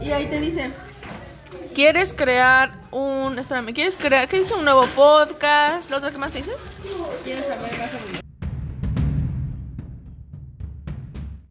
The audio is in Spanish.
Y ahí te dice, ¿Quieres crear un... Espérame, ¿quieres crear... ¿Qué dice? Un nuevo podcast. ¿La otra qué más te dice? ¿quieres saber más sobre